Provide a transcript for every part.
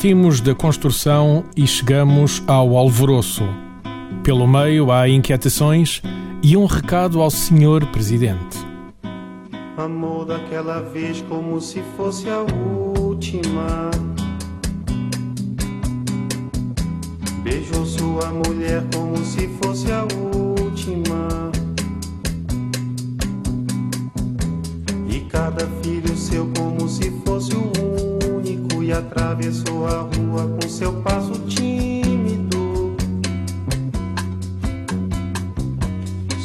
Partimos da construção e chegamos ao alvoroço. Pelo meio há inquietações e um recado ao Senhor Presidente. Amor daquela vez como se fosse a última. Beijou sua mulher como se fosse a última. E cada filho seu como se fosse o único. Atravessou a rua com seu passo tímido.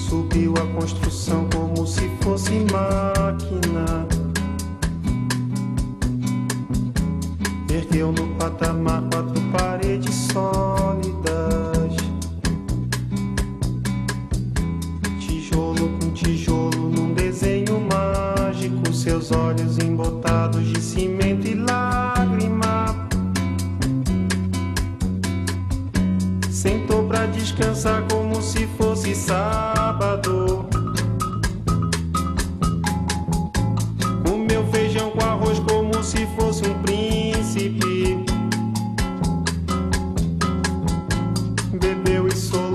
Subiu a construção como se fosse máquina. Ergueu no patamar quatro paredes sólidas. Bebeu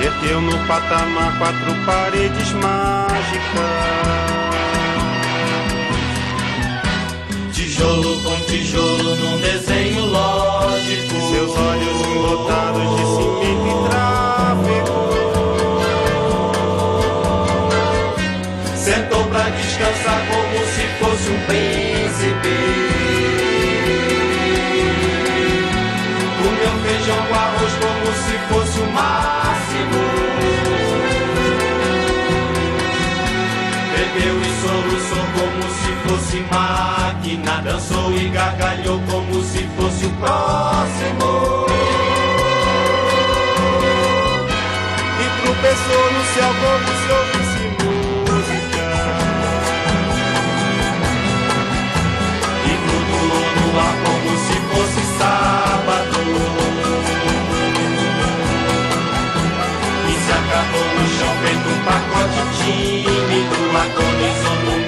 Ergueu no patamar quatro paredes mágicas. Tijolo com tijolo num desenho lógico Seus olhos embotados de cimento e tráfego. Sentou pra descansar como se fosse um príncipe Dançou e gargalhou como se fosse o próximo E tropeçou no céu como se ouvisse música. E flutuou no ar como se fosse sábado E se acabou no chão feito um pacote tímido Agonizou no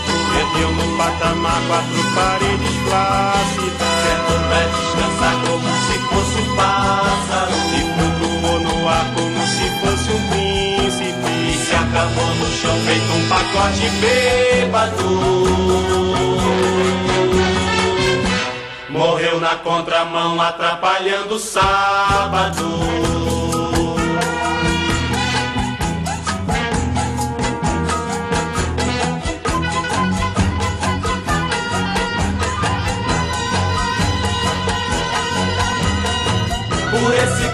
Perdeu no patamar quatro paredes flácidas. Sentou pra descansar como se fosse um pássaro E flutuou no ar como se fosse um príncipe. E se forte bêbado. Morreu na contramão, atrapalhando o sábado.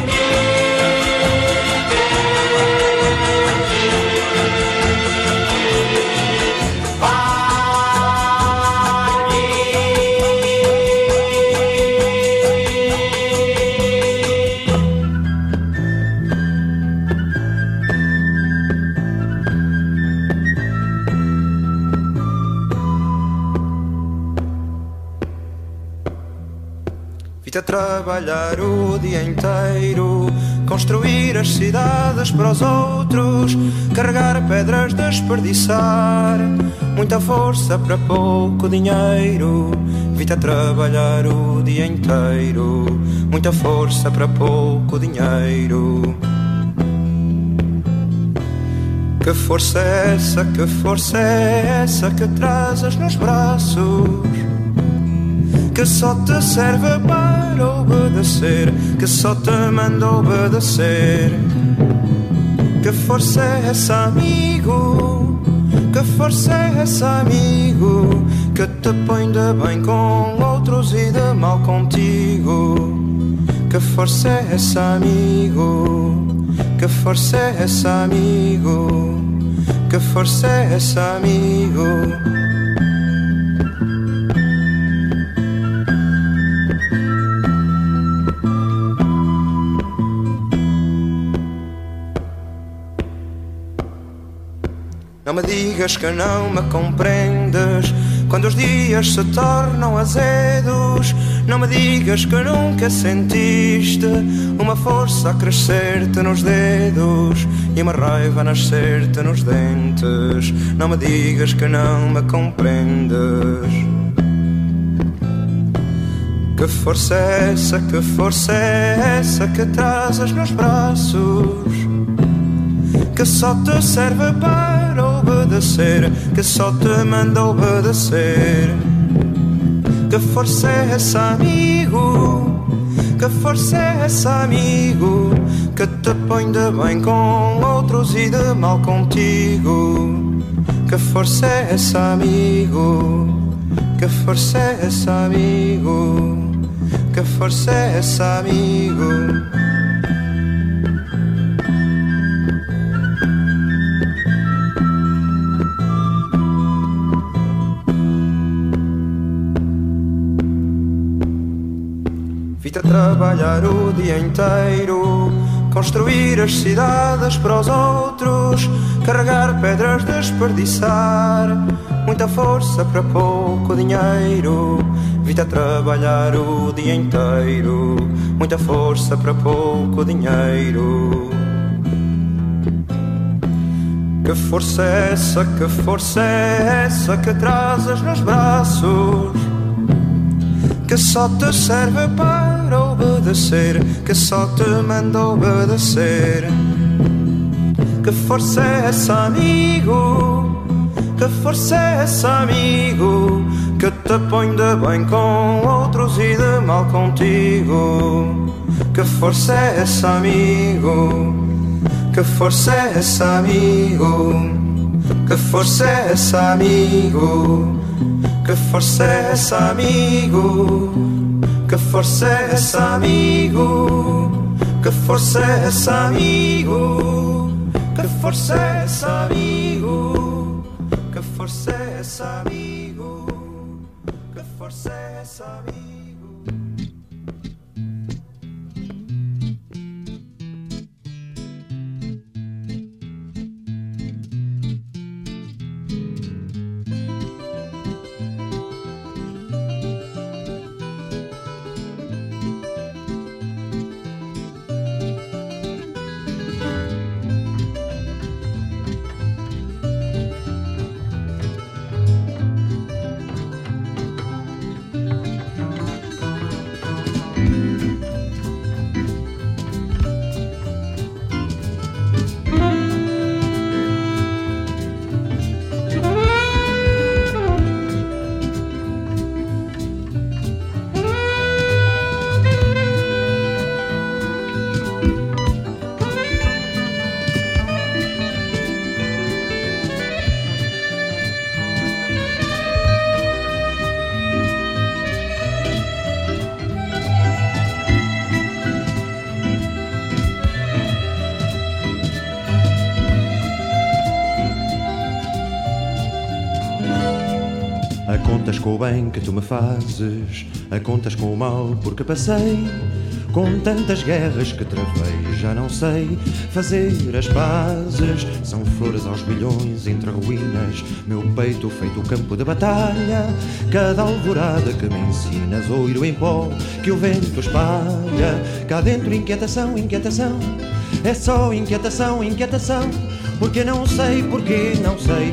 nos trabalhar o dia inteiro, construir as cidades para os outros, carregar pedras, desperdiçar, muita força para pouco dinheiro. Vita trabalhar o dia inteiro, muita força para pouco dinheiro. Que força é essa, que força é essa que trazes nos braços? Que só te serve para obedecer, que só te manda obedecer. Que força é essa, amigo? Que força é essa, amigo? Que te põe de bem com outros e de mal contigo. Que força é essa, amigo? Que força é essa, amigo? Que força é essa, amigo? Não me digas que não me compreendes quando os dias se tornam azedos. Não me digas que nunca sentiste uma força a crescer-te nos dedos e uma raiva a nascer-te nos dentes. Não me digas que não me compreendes. Que força é essa, que força é essa que trazes nos braços? Que só te serve para obedecer, que só te manda obedecer. Que força é essa, amigo? Que força é essa, amigo? Que te põe de bem com outros e de mal contigo. Que força é essa, amigo? Que força é essa, amigo? Que força é essa, amigo? Trabalhar o dia inteiro, construir as cidades para os outros, carregar pedras, desperdiçar, muita força para pouco dinheiro. Vida trabalhar o dia inteiro, muita força para pouco dinheiro. Que força é essa, que força é essa que trazes nos braços? Que só te serve para obedecer, que só te manda obedecer. Que força é essa, amigo? Que força é essa, amigo? Que te põe de bem com outros e de mal contigo. Que força é essa, amigo? Que força é essa, amigo? Que força é essa, amigo? Que força é essa, amigo? Que força é essa, amigo? Que força é essa, amigo? Que força é essa, amigo? Que força é essa, amigo? Que força é essa, amigo? Bem que tu me fazes, a contas com o mal porque passei. Com tantas guerras que travei, já não sei fazer as pazes. São flores aos milhões entre ruínas, meu peito feito campo de batalha. Cada alvorada que me ensinas, oiro em pó que o vento espalha. Cá dentro, inquietação, inquietação, é só inquietação, inquietação. Porque não sei, porque não sei,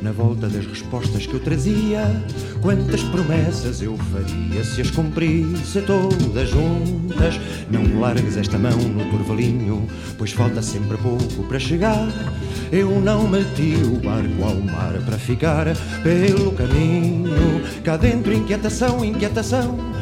Na volta das respostas que eu trazia. Quantas promessas eu faria se as cumprisse todas juntas? Não largues esta mão no turvalinho, pois falta sempre pouco para chegar. Eu não meti o barco ao mar para ficar pelo caminho. Cá dentro, inquietação, inquietação.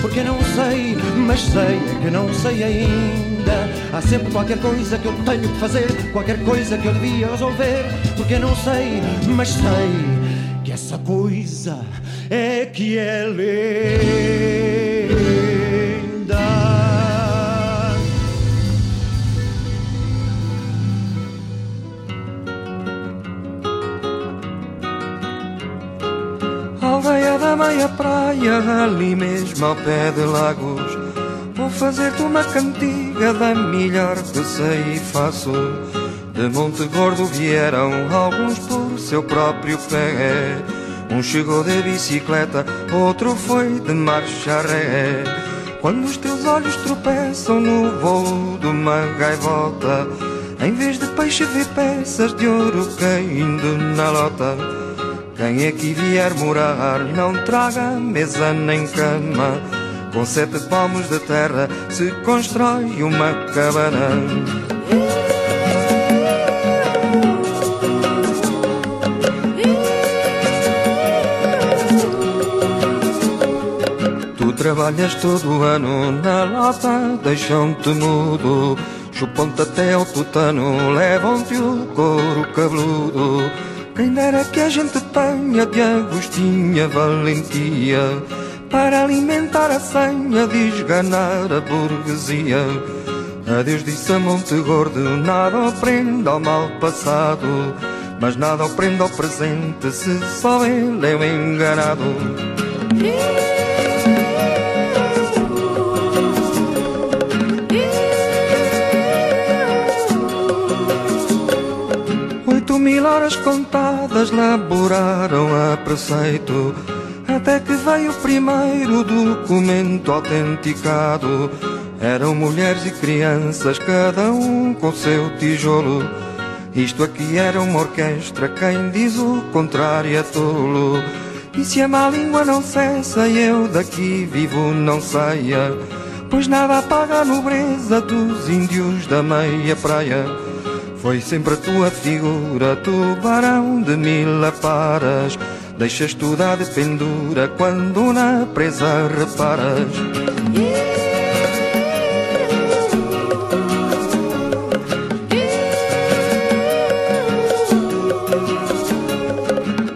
Porque não sei, mas sei é que não sei ainda. Há sempre qualquer coisa que eu tenho que fazer, qualquer coisa que eu devia resolver. Porque não sei, mas sei que essa coisa é que é linda. Da meia praia, ali mesmo ao pé de Lagos. Vou fazer-te uma cantiga da melhor que sei e faço. De Monte Gordo vieram alguns por seu próprio pé. Um chegou de bicicleta, outro foi de marcha ré. Quando os teus olhos tropeçam no voo de uma gaivota, em vez de peixe vê peças de ouro caindo na lota. Quem aqui vier morar não traga mesa nem cama Com sete palmos de terra se constrói uma cabana. Tu trabalhas todo ano na lata, deixam-te mudo. Chupam-te até ao tutano, levam-te o couro cabeludo. Quem dera que a gente tenha de Agostinha valentia para alimentar a senha de esganar a burguesia. Adeus disse a Monte Gordo, nada aprenda ao mal passado, mas nada aprenda ao presente se só ele é o enganado. Mil horas contadas laboraram a preceito até que veio o primeiro documento autenticado. Eram mulheres e crianças, cada um com seu tijolo. Isto aqui era uma orquestra, quem diz o contrário é tolo. E se a má língua não cessa eu daqui vivo não saia, pois nada apaga a nobreza dos índios da meia praia. Foi sempre a tua figura, tubarão de mil aparas. Deixas tudo à de pendura quando na presa reparas.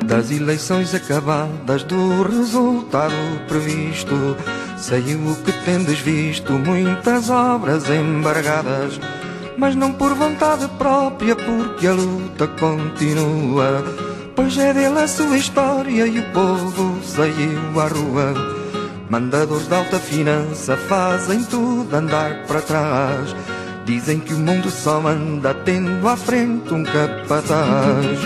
Das eleições acabadas, do resultado previsto, saiu o que tendes visto, muitas obras embargadas. Mas não por vontade própria, porque a luta continua. Pois é dele a sua história e o povo saiu à rua. Mandadores de alta finança fazem tudo andar para trás. Dizem que o mundo só anda tendo à frente um capataz.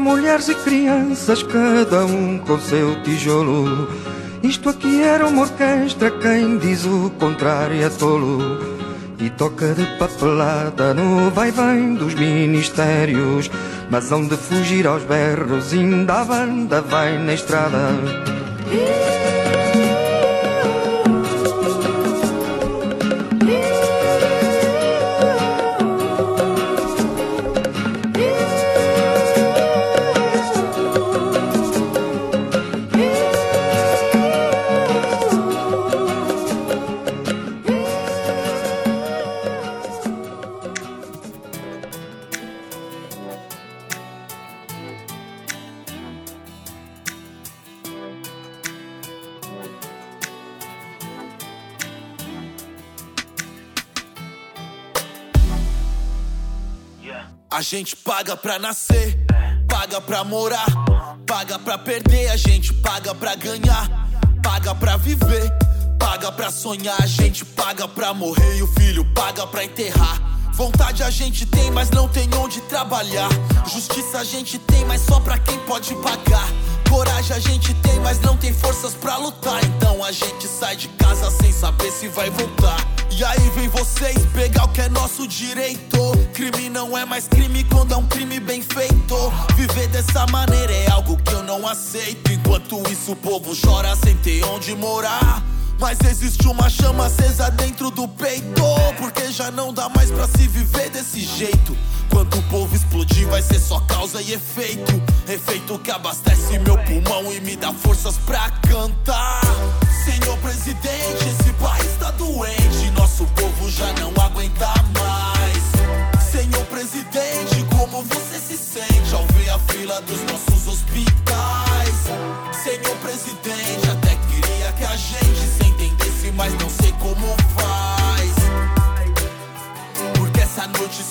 Mulheres e crianças, cada um com seu tijolo. Isto aqui era uma orquestra, quem diz o contrário é tolo. E toca de papelada no vai-vem dos ministérios. Mas onde fugir aos berros, ainda a banda vai na estrada. Gente paga pra nascer, paga pra morar, paga pra perder, a gente paga pra ganhar, paga pra viver, paga pra sonhar, a gente paga pra morrer e o filho paga pra enterrar. Vontade a gente tem, mas não tem onde trabalhar. Justiça a gente tem, mas só pra quem pode pagar. Coragem a gente tem, mas não tem forças pra lutar. Então a gente sai de casa sem saber se vai voltar. E aí vem vocês pegar o que é nosso direito. Crime não é mais crime quando é um crime bem feito. Viver dessa maneira é algo que eu não aceito. Enquanto isso o povo chora sem ter onde morar. Mas existe uma chama acesa dentro do peito. Porque já não dá mais pra se viver desse jeito. Quando o povo explodir, vai ser só causa e efeito. Efeito que abastece meu pulmão e me dá forças pra cantar. Senhor presidente, esse país tá doente. Nosso povo já não aguenta mais. Senhor presidente, como você se sente ao ver a fila dos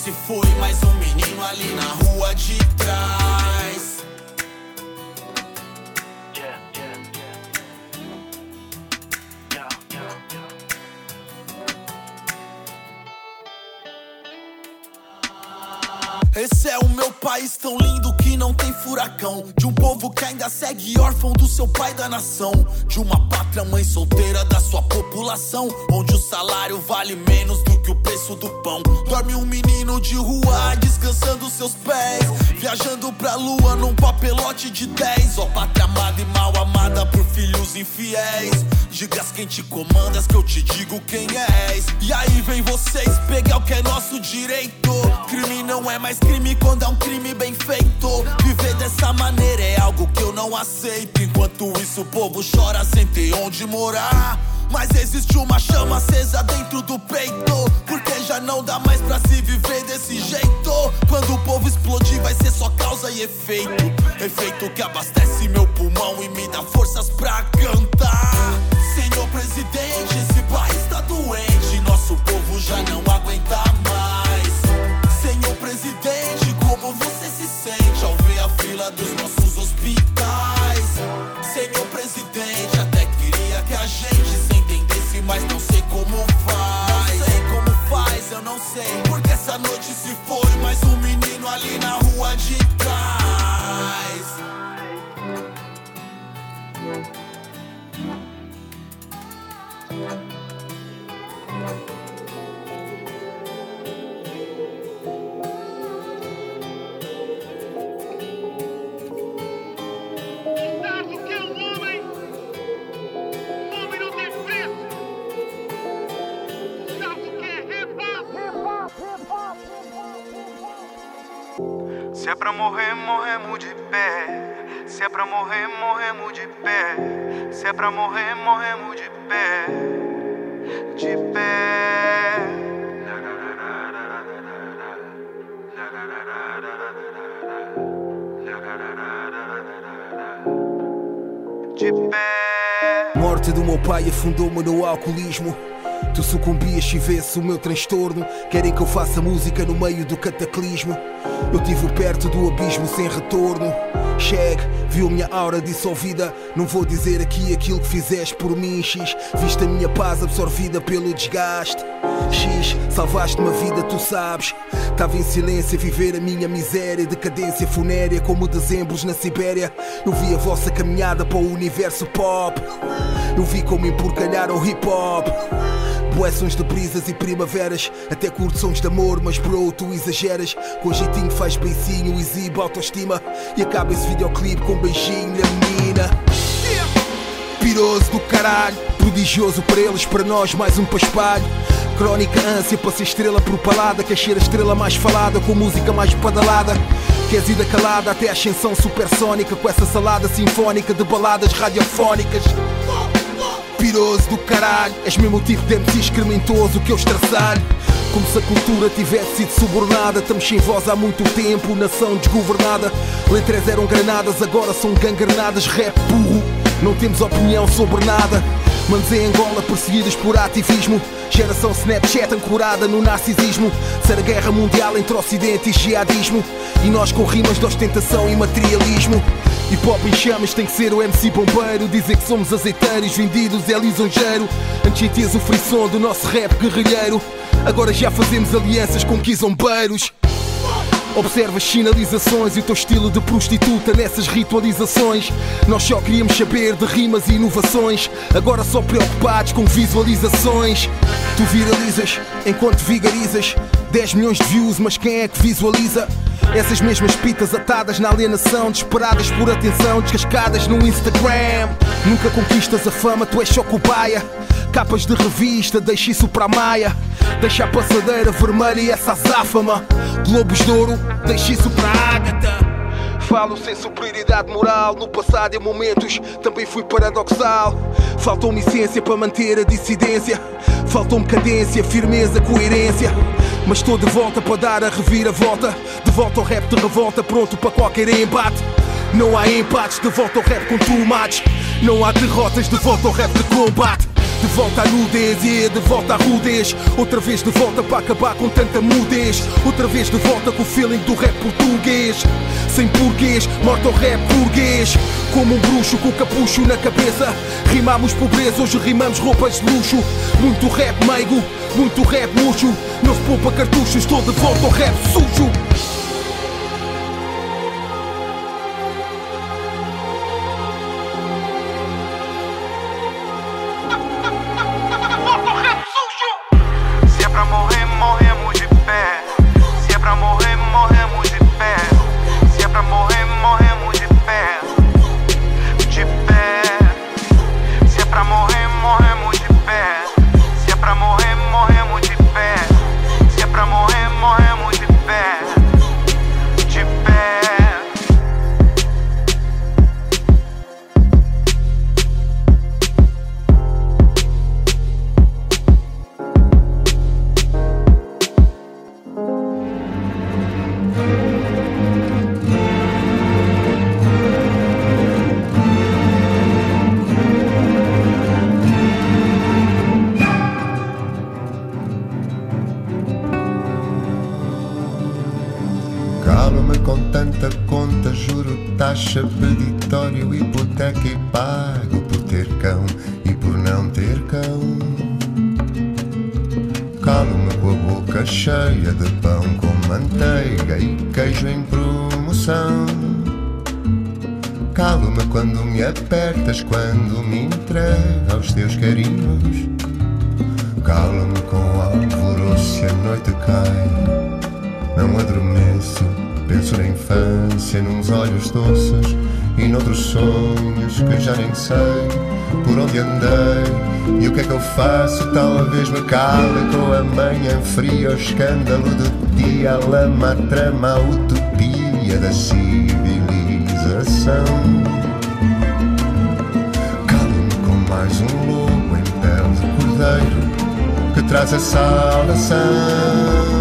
se foi mais um menino ali na rua de trás. País tão lindo que não tem furacão. De um povo que ainda segue órfão do seu pai da nação. De uma pátria mãe solteira da sua população. Onde o salário vale menos do que o preço do pão. Dorme um menino de rua descansando seus pés. Viajando pra lua num papelote de 10. Ó, oh, pátria amada e mal amada por filhos infiéis. Digas quem te comandas que eu te digo quem és. E aí vem vocês pegar o que é nosso direito. Crime não é mais crime quando é um crime bem feito. Viver dessa maneira é algo que eu não aceito. Enquanto isso, o povo chora sem ter onde morar. Mas existe uma chama acesa dentro do peito. Porque já não dá mais pra se viver desse jeito. Quando o povo explodir, vai ser só causa e efeito. Efeito que abastece meu pulmão e me dá forças pra cantar. Senhor presidente, esse país está doente. Nosso povo já não aguenta Se é pra morrer, morremos de pé. Se é pra morrer, morremos de pé. Se é pra morrer, morremos de pé. De pé. De pé. Morte do meu pai afundou-me no alcoolismo. Tu sucumbias se vesse o meu transtorno. Querem que eu faça música no meio do cataclismo. Eu tive perto do abismo sem retorno. Chegue, viu minha aura dissolvida. Não vou dizer aqui aquilo que fizeste por mim, X. Viste a minha paz absorvida pelo desgaste. X, salvaste uma vida, tu sabes. Tava em silêncio a viver a minha miséria, decadência funérea como dezembros na Sibéria. Eu vi a vossa caminhada para o universo pop. Eu vi como emporcalharam o hip hop. Bué de brisas e primaveras. Até curto sons de amor, mas bro, tu exageras. Com jeitinho faz beicinho, exibe autoestima. E acaba esse videoclipe com um beijinho na menina. Piroso do caralho Prodigioso para eles, para nós mais um paspalho Crónica ânsia para ser estrela propalada. Quer ser a estrela mais falada com música mais badalada Queres ida calada até a ascensão supersónica Com essa salada sinfónica de baladas radiofónicas Piroso do caralho. És mesmo o tipo de MC excrementoso que eu estraçalho. Como se a cultura tivesse sido subornada. Estamos sem voz há muito tempo, nação desgovernada. Letras eram granadas, agora são gangrenadas Rap burro, não temos opinião sobre nada. Manos em Angola perseguidos por ativismo. Geração Snapchat ancorada no narcisismo. Ser a guerra mundial entre Ocidente e jihadismo. E nós com rimas de ostentação e materialismo Hip hop em chamas tem que ser o MC bombeiro. Dizer que somos azeiteiros, vendidos é lisonjeiro. Antes tinhas o frisson do nosso rap guerrilheiro. Agora já fazemos alianças com quizombeiros. Observa as sinalizações e o teu estilo de prostituta nessas ritualizações. Nós só queríamos saber de rimas e inovações, agora só preocupados com visualizações. Tu viralizas enquanto vigarizas 10 milhões de views, mas quem é que visualiza? Essas mesmas pitas atadas na alienação, desesperadas por atenção, descascadas no Instagram. Nunca conquistas a fama, tu és só cobaia. Capas de revista, deixa isso para a maia. Deixa a passadeira vermelha e essa azáfama. Globos de ouro, deixa isso para a ágata. Falo sem superioridade moral. No passado, em momentos, também fui paradoxal. Faltou-me essência para manter a dissidência. Faltou-me cadência, firmeza, coerência. Mas estou de volta para dar a reviravolta. De volta ao rap de revolta, pronto para qualquer embate. Não há empates, de volta ao rap com tomates. Não há derrotas, de volta ao rap de combate. De volta à nudez yeah, de volta à rudez. Outra vez de volta para acabar com tanta mudez. Outra vez de volta com o feeling do rap português. Sem porquês, morto ao rap burguês. Como um bruxo com o capucho na cabeça. Rimamos pobreza, hoje rimamos roupas de luxo. Muito rap meigo, muito rap murcho. Não se poupa cartuchos, estou de volta ao rap sujo taxa, peditório, hipoteca e pago por ter cão e por não ter cão. Calo-me com a boca cheia de pão com manteiga e queijo em promoção. Calo-me quando me apertas, quando me entrega aos teus carinhos. Calo-me com alvoroço e a noite cai. Não adormeço Penso na infância, nos olhos doces e noutros sonhos que já nem sei por onde andei e o que é que eu faço. Talvez me cale com a manhã fria, o escândalo do dia, a lama, a trama, a utopia da civilização. Calo-me com mais um lobo em pele de cordeiro que traz a saudação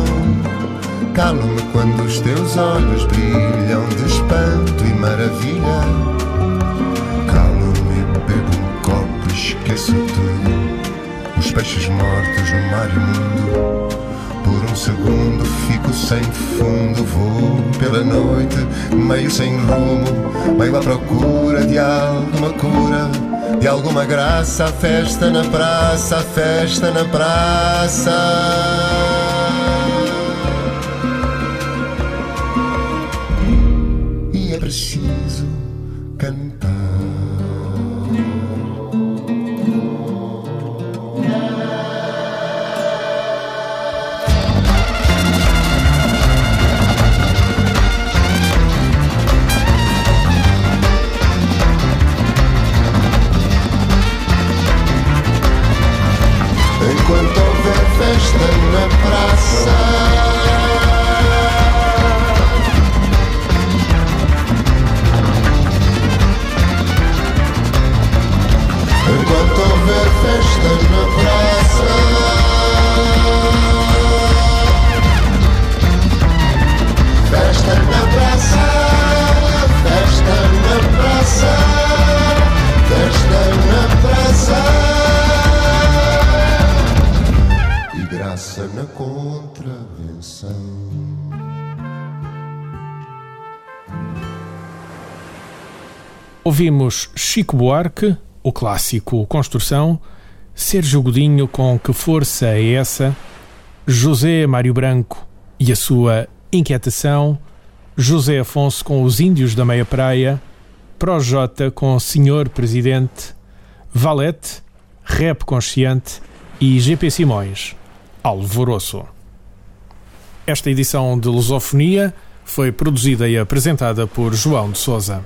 Calo-me quando os teus olhos brilham de espanto e maravilha. Calo-me, bebo um copo esqueço tudo. Os peixes mortos no mar imundo. Por um segundo fico sem fundo, vou pela noite, meio sem rumo, meio à procura de alguma cura, de alguma graça. A festa na praça, a festa na praça. Ouvimos Chico Buarque, o clássico Construção, Sérgio Godinho com Que Força é Essa, José Mário Branco e a sua Inquietação, José Afonso com Os Índios da Meia Praia, Projota com Senhor Presidente, Valete, Rap Consciente e GP Simões, Alvoroço. Esta edição de Lusofonia foi produzida e apresentada por João de Souza.